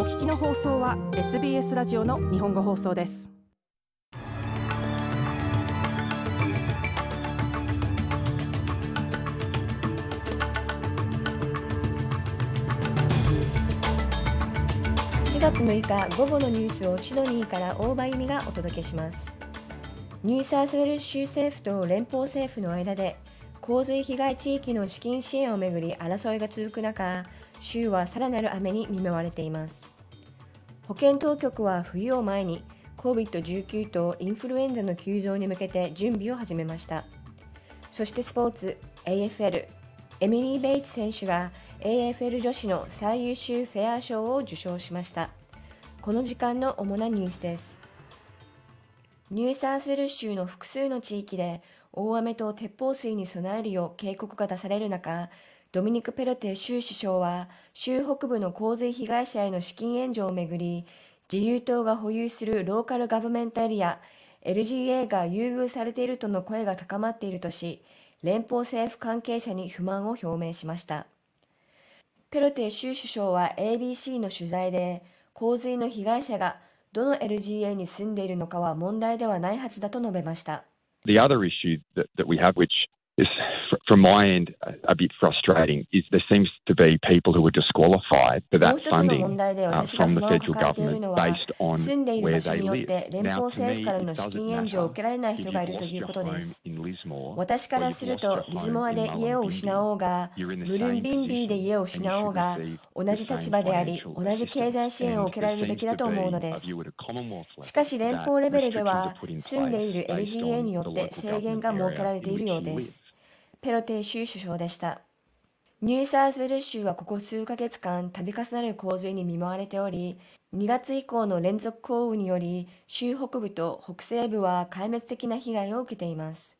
お聞きの放送は SBS ラジオの日本語放送です。4月6日午後のニュースをシドニーから大場由美がお届けします。ニューサースウェル州政府と連邦政府の間で洪水被害地域の資金支援をめぐり争いが続く中州はさらなる雨に見舞われています。保健当局は冬を前に COVID-19 とインフルエンザの急増に向けて準備を始めました。そしてスポーツ AFL エミリー・ベイツ選手が AFL 女子の最優秀フェア賞を受賞しました。この時間の主なニュースです。ニューサースウェル州の複数の地域で大雨と鉄砲水に備えるよう警告が出される中ドミニク・ペロテ州首相は州北部の洪水被害者への資金援助をめぐり自由党が保有するローカルガブメントエリア LGA が優遇されているとの声が高まっているとし連邦政府関係者に不満を表明しましたペロテ州首相は ABC の取材で洪水の被害者がどの LGA に住んでいるのかは問題ではないはずだと述べました。The other issue that we have, which is from my end a bit frustrating is there seems to be people who are disqualified for that funding uh, from the federal government based on where they live. 連邦政府からの資金援助を受けられない人がいるということです。私からすると、リズモアで家を失おうが、ムルンビンビーで家を失おうが、同じ立場であり、同じ経済支援を受けられるべきだと思うのです。しかし、連邦レベルでは、住んでいる LGA によって制限が設けられているようです。ペロテ州首相でした。ニューサースウェル州はここ数ヶ月間度重なる洪水に見舞われており、2月以降の連続降雨により、州北部と北西部は壊滅的な被害を受けています。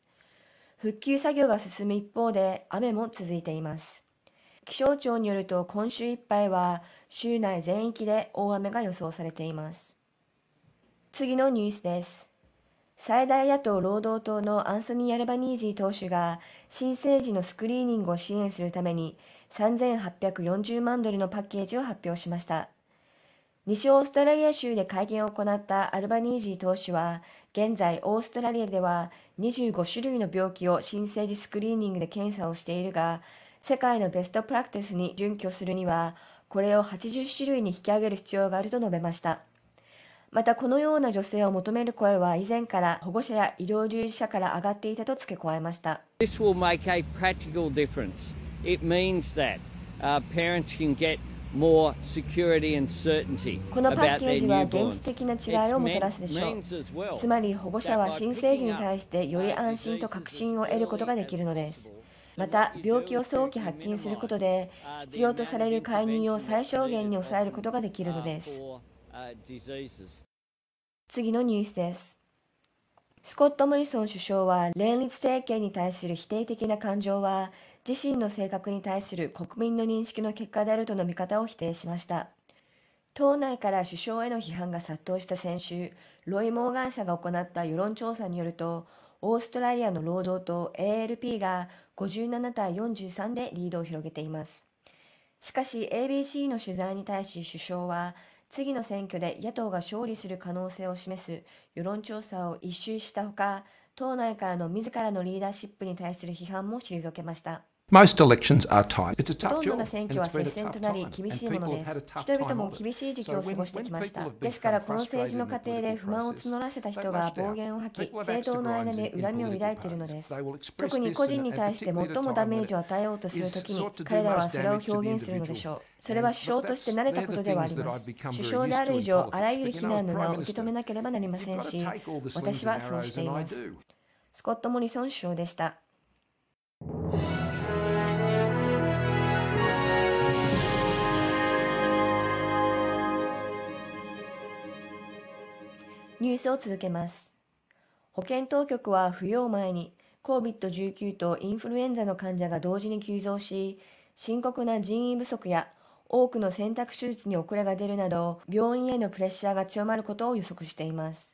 復旧作業が進む一方で雨も続いています。気象庁によると今週いっぱいは州内全域で大雨が予想されています。次のニュースです。最大野党労働党のアンソニー・アルバニージー党首が新生児のスクリーニングを支援するために3840万ドルのパッケージを発表しました。西オーストラリア州で会見を行ったアルバニージー党首は現在オーストラリアでは25種類の病気を新生児スクリーニングで検査をしているが世界のベストプラクティスに準拠するにはこれを80種類に引き上げる必要があると述べました。またこのような女性を求める声は以前から保護者や医療従事者から上がっていたと付け加えました。This will make a practical difference. It means that、uh, parents can get このパッケージは現実的な違いをもたらすでしょう。つまり保護者は新生児に対してより安心と確信を得ることができるのです。また病気を早期発見することで必要とされる介入を最小限に抑えることができるのです。次のニュースです。スコット・モリソン首相は連立政権に対する否定的な感情は自身の性格に対する国民の認識の結果であるとの見方を否定しました。党内から首相への批判が殺到した先週、ロイ・モーガン社が行った世論調査によると、オーストラリアの労働党 ALP が57対43でリードを広げています。しかし ABC の取材に対し首相は次の選挙で野党が勝利する可能性を示す世論調査を一周したほか党内からの自らのリーダーシップに対する批判も退けました。Most elections are tight. It's a tough ほとんどの選挙は接戦となり厳しいものです。人々も厳しい時期を過ごしてきました。ですからこの政治の過程で不満を募らせた人が暴言を吐き、政党の間で恨みを抱いているのです。特に個人に対して最もダメージを与えようとするときに、彼らはそれを表現するのでしょう。それは首相として慣れたことではあります。首相である以上、あらゆる非難の名を受け止めなければなりませんし、私はそうしています。スコット・モリソン首相でした。ニュースを続けます。保健当局は冬を前に COVID-19 とインフルエンザの患者が同時に急増し、深刻な人員不足や多くの選択手術に遅れが出るなど、病院へのプレッシャーが強まることを予測しています。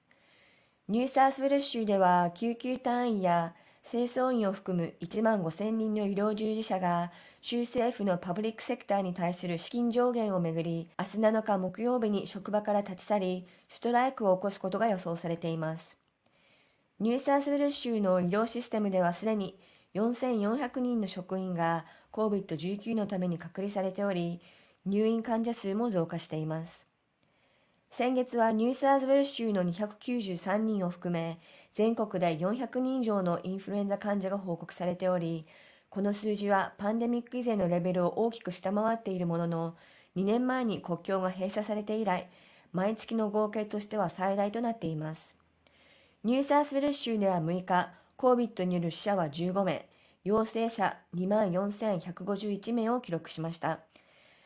ニューサースウェル州では救急隊員や清掃員を含む1万5000人の医療従事者が州政府のパブリックセクターに対する資金上限をめぐり、明日7日木曜日に職場から立ち去り、ストライクを起こすことが予想されています。ニューサースウェル州の医療システムではすでに4400人の職員が COVID-19 のために隔離されており、入院患者数も増加しています。先月はニューサーズウェル州の293人を含め、全国で400人以上のインフルエンザ患者が報告されており、この数字はパンデミック以前のレベルを大きく下回っているものの、2年前に国境が閉鎖されて以来、毎月の合計としては最大となっています。ニューサースウェル州では6日、COVID による死者は15名、陽性者2万4151名を記録しました。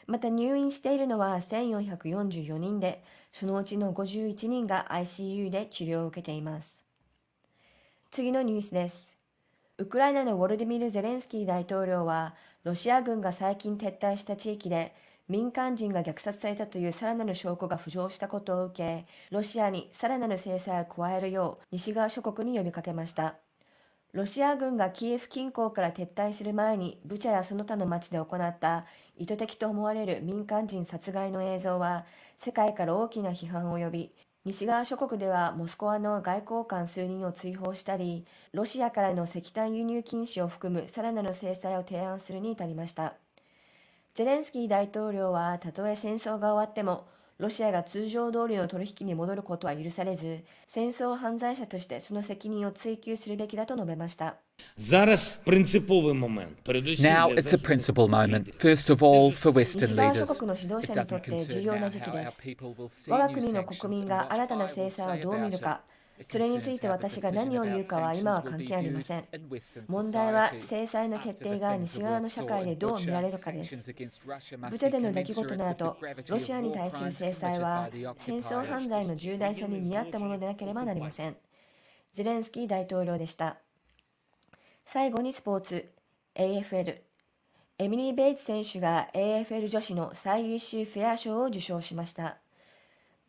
また入院しているのは1444人で、そのうちの51人が ICU で治療を受けています。次のニュースです。ウクライナのウォルディミル・ゼレンスキー大統領は、ロシア軍が最近撤退した地域で民間人が虐殺されたというさらなる証拠が浮上したことを受け、ロシアにさらなる制裁を加えるよう西側諸国に呼びかけました。ロシア軍がキエフ近郊から撤退する前にブチャやその他の町で行った意図的と思われる民間人殺害の映像は世界から大きな批判を呼び、西側諸国ではモスクワの外交官数人を追放したり、ロシアからの石炭輸入禁止を含むさらなる制裁を提案するに至りました。ゼレンスキー大統領は、たとえ戦争が終わっても、ロシアが通常通りの取引に戻ることは許されず、戦争犯罪者としてその責任を追及するべきだと述べました。Now it's a principal moment, first of all for Western leaders. 諸国の指導者にとって重要な時期です。我が国の国民が新たな制裁をどう見るか。それについて私が何を言うかは今は関係ありません。問題は制裁の決定が西側の社会でどう見られるかです。ブチャでの出来事の後、ロシアに対する制裁は戦争犯罪の重大さに見合ったものでなければなりません。ゼレンスキー大統領でした。最後にスポーツ AFL エミリー・ベイツ選手が AFL 女子の最優秀フェア賞を受賞しました。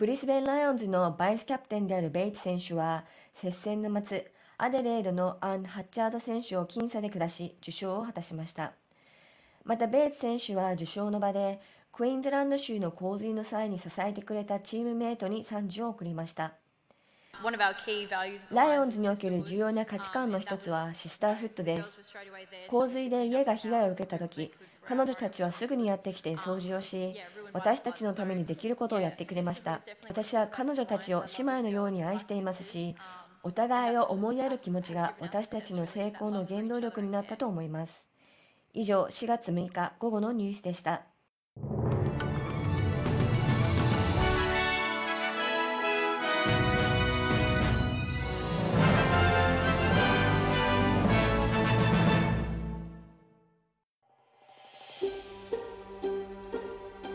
ブリスベン・ライオンズのバイスキャプテンであるベイツ選手は接戦の末、アデレードのアン・ハッチャード選手を僅差で下し受賞を果たしました。またベイツ選手は受賞の場でクイーンズランド州の洪水の際に支えてくれたチームメイトに賛辞を送りました。ライオンズにおける重要な価値観の一つはシスターフットです。洪水で家が被害を受けたとき、彼女たちはすぐにやってきて掃除をし、私たちのためにできることをやってくれました。私は彼女たちを姉妹のように愛していますし、お互いを思いやる気持ちが私たちの成功の原動力になったと思います。以上、4月6日午後のニュースでした。